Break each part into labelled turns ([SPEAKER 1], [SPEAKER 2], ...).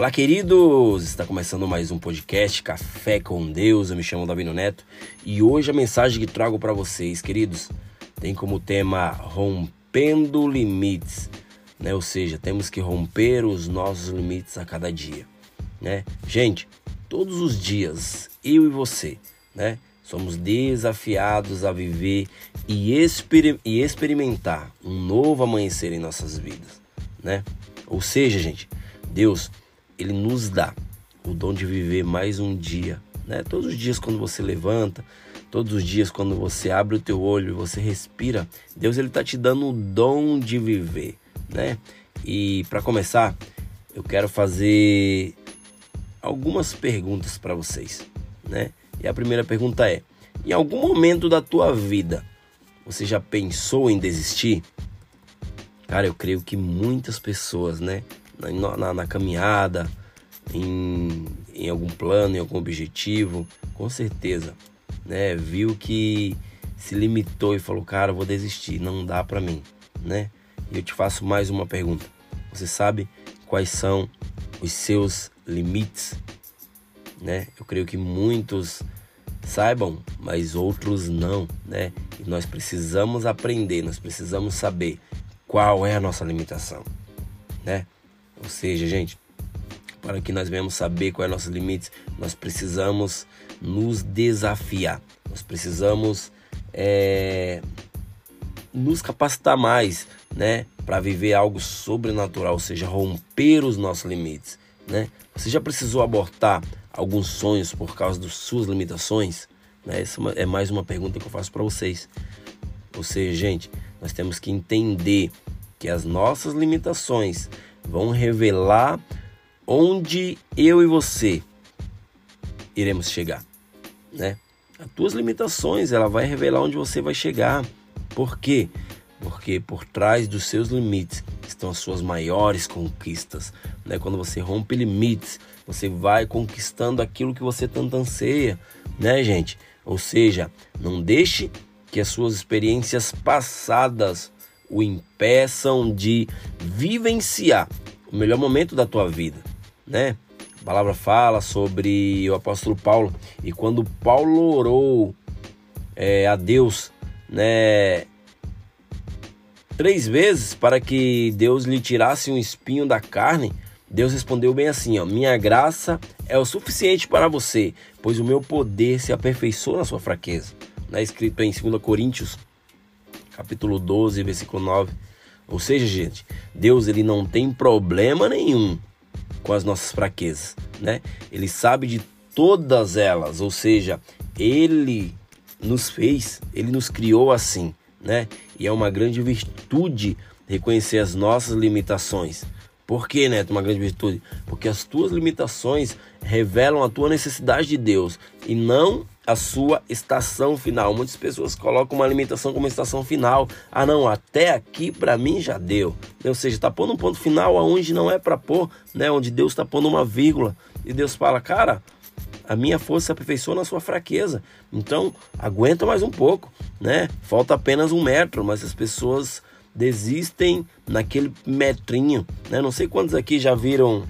[SPEAKER 1] Olá, queridos! Está começando mais um podcast Café com Deus. Eu me chamo Davino Neto e hoje a mensagem que trago para vocês, queridos, tem como tema rompendo limites, né? Ou seja, temos que romper os nossos limites a cada dia, né? Gente, todos os dias, eu e você, né? Somos desafiados a viver e, exper e experimentar um novo amanhecer em nossas vidas, né? Ou seja, gente, Deus ele nos dá o dom de viver mais um dia, né? Todos os dias quando você levanta, todos os dias quando você abre o teu olho, você respira, Deus ele tá te dando o dom de viver, né? E para começar, eu quero fazer algumas perguntas para vocês, né? E a primeira pergunta é: em algum momento da tua vida você já pensou em desistir? Cara, eu creio que muitas pessoas, né, na, na, na caminhada, em, em algum plano, em algum objetivo, com certeza, né? Viu que se limitou e falou, cara, vou desistir, não dá para mim, né? E eu te faço mais uma pergunta. Você sabe quais são os seus limites, né? Eu creio que muitos saibam, mas outros não, né? E nós precisamos aprender, nós precisamos saber qual é a nossa limitação, né? Ou seja, gente, para que nós venhamos saber quais são nossos limites, nós precisamos nos desafiar, nós precisamos é, nos capacitar mais, né, para viver algo sobrenatural, ou seja, romper os nossos limites, né? Você já precisou abortar alguns sonhos por causa das suas limitações? Né? Essa é, é mais uma pergunta que eu faço para vocês. Ou seja, gente, nós temos que entender que as nossas limitações vão revelar onde eu e você iremos chegar, né? As tuas limitações, ela vai revelar onde você vai chegar. Por quê? Porque por trás dos seus limites estão as suas maiores conquistas, né? Quando você rompe limites, você vai conquistando aquilo que você tanto anseia, né, gente? Ou seja, não deixe que as suas experiências passadas o impeçam de vivenciar o melhor momento da tua vida, né? A palavra fala sobre o apóstolo Paulo e quando Paulo orou é, a Deus, né, três vezes para que Deus lhe tirasse um espinho da carne, Deus respondeu bem assim: ó, Minha graça é o suficiente para você, pois o meu poder se aperfeiçoa na sua fraqueza. Né, escrito em 2 Coríntios, capítulo 12, versículo 9. Ou seja, gente, Deus ele não tem problema nenhum com as nossas fraquezas, né? Ele sabe de todas elas, ou seja, ele nos fez, ele nos criou assim, né? E é uma grande virtude reconhecer as nossas limitações. Por que, Neto, uma grande virtude? Porque as tuas limitações revelam a tua necessidade de Deus e não a sua estação final. Muitas pessoas colocam uma limitação como estação final. Ah, não, até aqui para mim já deu. Ou seja, está pondo um ponto final aonde não é para pôr, né? Onde Deus está pondo uma vírgula. E Deus fala, cara, a minha força se aperfeiçoa na sua fraqueza. Então, aguenta mais um pouco, né? Falta apenas um metro, mas as pessoas desistem naquele metrinho, né? Não sei quantos aqui já viram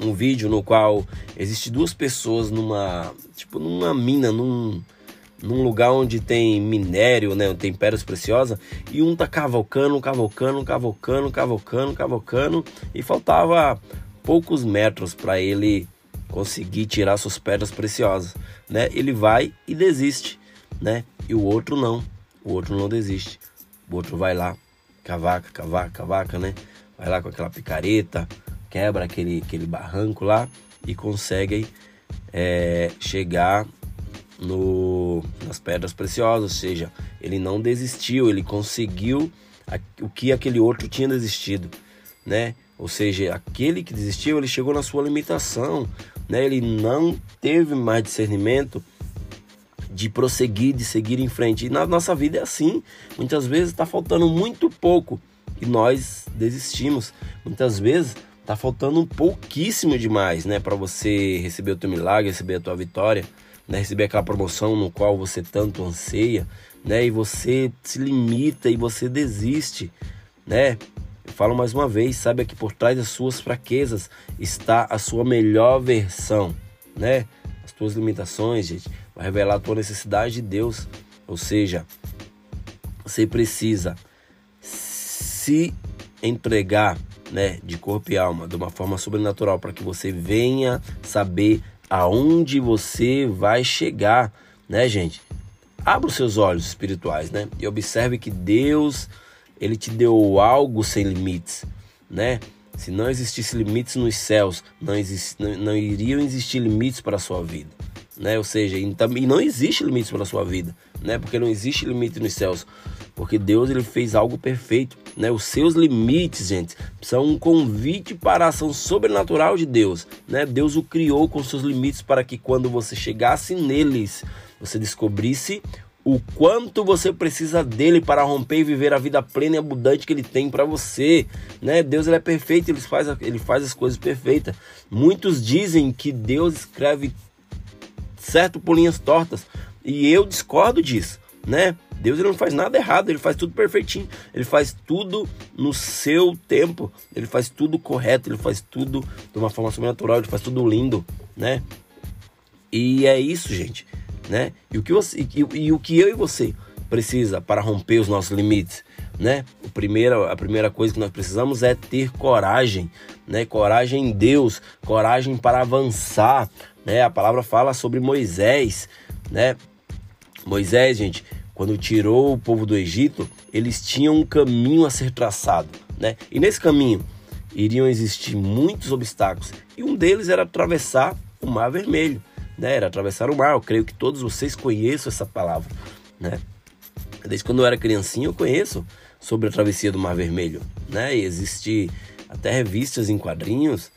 [SPEAKER 1] um vídeo no qual existe duas pessoas numa tipo numa mina, num, num lugar onde tem minério, né, tem pedras preciosas, e um tá cavalcando, cavalcando, cavalcando, cavalcando, cavalcando, e faltava poucos metros para ele conseguir tirar suas pedras preciosas, né? Ele vai e desiste, né? E o outro não, o outro não desiste. O outro vai lá, cavaca, cavaca, cavaca, né? Vai lá com aquela picareta, quebra aquele, aquele barranco lá e consegue é, chegar no, nas pedras preciosas, ou seja, ele não desistiu, ele conseguiu a, o que aquele outro tinha desistido, né? Ou seja, aquele que desistiu, ele chegou na sua limitação, né? Ele não teve mais discernimento de prosseguir, de seguir em frente. E na nossa vida é assim. Muitas vezes está faltando muito pouco e nós desistimos. Muitas vezes está faltando um pouquíssimo demais, né, para você receber o teu milagre, receber a tua vitória, né, receber aquela promoção no qual você tanto anseia, né, e você se limita e você desiste, né? falo mais uma vez, saiba que por trás das suas fraquezas está a sua melhor versão, né? As tuas limitações, gente, vai revelar a tua necessidade de Deus. Ou seja, você precisa se entregar, né, de corpo e alma, de uma forma sobrenatural, para que você venha saber aonde você vai chegar, né, gente? Abra os seus olhos espirituais, né? E observe que Deus, ele te deu algo sem limites, né? Se não existisse limites nos céus, não, exist, não, não iriam existir limites para a sua vida, né? Ou seja, e, não existe limites para a sua vida, né? Porque não existe limite nos céus, porque Deus ele fez algo perfeito, né? Os seus limites, gente, são um convite para a ação sobrenatural de Deus, né? Deus o criou com seus limites para que quando você chegasse neles, você descobrisse o quanto você precisa dele para romper e viver a vida plena e abundante que ele tem para você, né? Deus ele é perfeito, ele faz, ele faz as coisas perfeitas. Muitos dizem que Deus escreve certo por linhas tortas, e eu discordo disso, né? Deus ele não faz nada errado, ele faz tudo perfeitinho, ele faz tudo no seu tempo, ele faz tudo correto, ele faz tudo de uma forma sobrenatural, ele faz tudo lindo, né? E é isso, gente né? E o que, você, e, e o que eu e você precisa para romper os nossos limites, né? O primeiro, a primeira coisa que nós precisamos é ter coragem, né? Coragem em Deus, coragem para avançar, né? A palavra fala sobre Moisés, né? Moisés, gente, quando tirou o povo do Egito, eles tinham um caminho a ser traçado, né? E nesse caminho iriam existir muitos obstáculos, e um deles era atravessar o Mar Vermelho né? Era atravessar o mar. Eu creio que todos vocês conheçam essa palavra, né? Desde quando eu era criancinha eu conheço sobre a travessia do Mar Vermelho, né? E existe até revistas em quadrinhos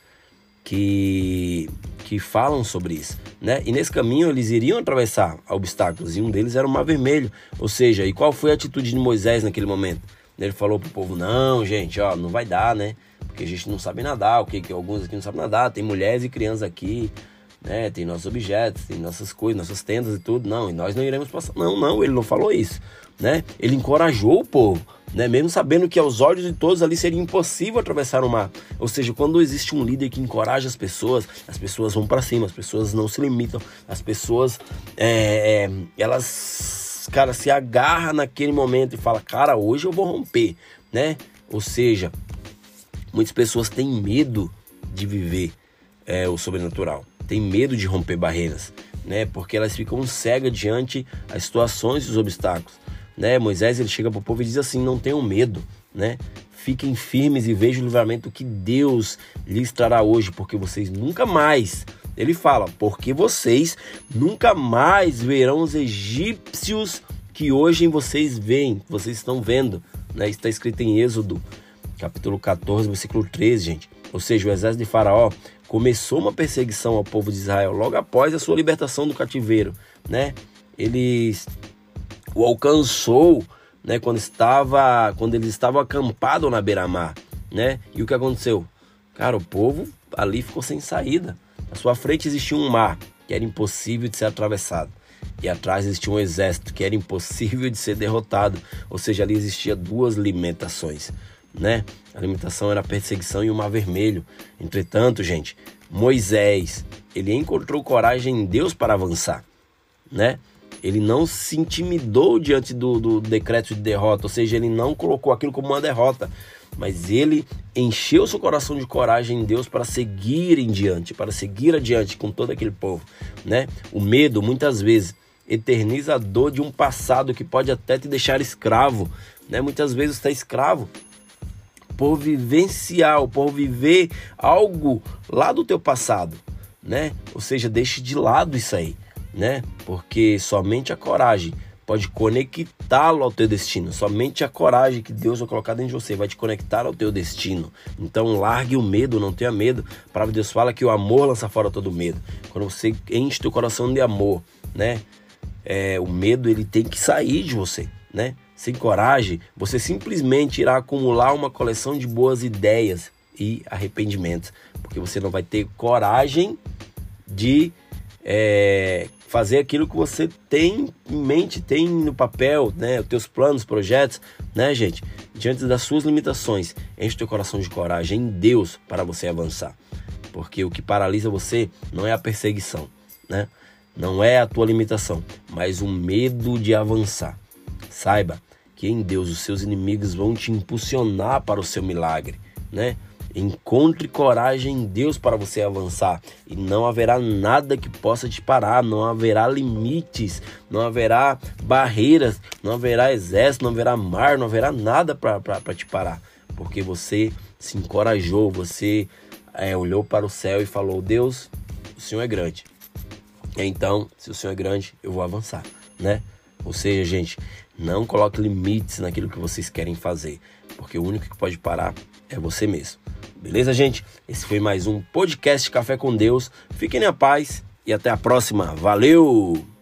[SPEAKER 1] que que falam sobre isso, né? E nesse caminho eles iriam atravessar obstáculos e um deles era o Mar Vermelho. Ou seja, e qual foi a atitude de Moisés naquele momento? Ele falou pro povo: "Não, gente, ó, não vai dar, né? Porque a gente não sabe nadar, o que que alguns aqui não sabem nadar, tem mulheres e crianças aqui, né? Tem nossos objetos, tem nossas coisas, nossas tendas e tudo. Não, e nós não iremos passar. Não, não, ele não falou isso, né? Ele encorajou o povo, né? Mesmo sabendo que aos olhos de todos ali seria impossível atravessar o mar. Ou seja, quando existe um líder que encoraja as pessoas, as pessoas vão para cima, as pessoas não se limitam, as pessoas, é, é, elas, cara, se agarra naquele momento e fala, cara, hoje eu vou romper, né? Ou seja, muitas pessoas têm medo de viver é, o sobrenatural têm medo de romper barreiras, né? Porque elas ficam cegas diante as situações e os obstáculos, né? Moisés ele chega para o povo e diz assim: não tenham medo, né? Fiquem firmes e vejam o livramento que Deus lhes trará hoje, porque vocês nunca mais ele fala, porque vocês nunca mais verão os egípcios que hoje vocês veem, vocês estão vendo. Né? Está escrito em Êxodo, capítulo 14, versículo 13, gente. Ou seja, o exército de Faraó começou uma perseguição ao povo de Israel logo após a sua libertação do cativeiro, né? Ele o alcançou, né, quando estava, quando eles estavam acampados na beira-mar, né? E o que aconteceu? Cara, o povo ali ficou sem saída. À sua frente existia um mar que era impossível de ser atravessado. E atrás existia um exército que era impossível de ser derrotado. Ou seja, ali existia duas limitações né? A limitação era a perseguição e o mar vermelho. Entretanto, gente, Moisés, ele encontrou coragem em Deus para avançar, né? Ele não se intimidou diante do, do decreto de derrota, ou seja, ele não colocou aquilo como uma derrota, mas ele encheu seu coração de coragem em Deus para seguir em diante, para seguir adiante com todo aquele povo, né? O medo, muitas vezes, eterniza a dor de um passado que pode até te deixar escravo, né? Muitas vezes está escravo por vivenciar, por viver algo lá do teu passado, né? Ou seja, deixe de lado isso aí, né? Porque somente a coragem pode conectá-lo ao teu destino. Somente a coragem que Deus vai colocar dentro de você vai te conectar ao teu destino. Então largue o medo, não tenha medo. A palavra de Deus fala que o amor lança fora todo medo. Quando você enche teu coração de amor, né? É, o medo ele tem que sair de você, né? sem coragem, você simplesmente irá acumular uma coleção de boas ideias e arrependimentos, porque você não vai ter coragem de é, fazer aquilo que você tem em mente, tem no papel, né? Os teus planos, projetos, né, gente? Diante das suas limitações, enche teu coração de coragem em Deus para você avançar. Porque o que paralisa você não é a perseguição, né? Não é a tua limitação, mas o medo de avançar. Saiba que em Deus os seus inimigos vão te impulsionar para o seu milagre, né? Encontre coragem em Deus para você avançar e não haverá nada que possa te parar, não haverá limites, não haverá barreiras, não haverá exército, não haverá mar, não haverá nada para te parar, porque você se encorajou, você é, olhou para o céu e falou: Deus, o Senhor é grande. Então, se o Senhor é grande, eu vou avançar, né? Ou seja, gente, não coloque limites naquilo que vocês querem fazer, porque o único que pode parar é você mesmo. Beleza, gente? Esse foi mais um podcast Café com Deus. Fiquem na paz e até a próxima. Valeu!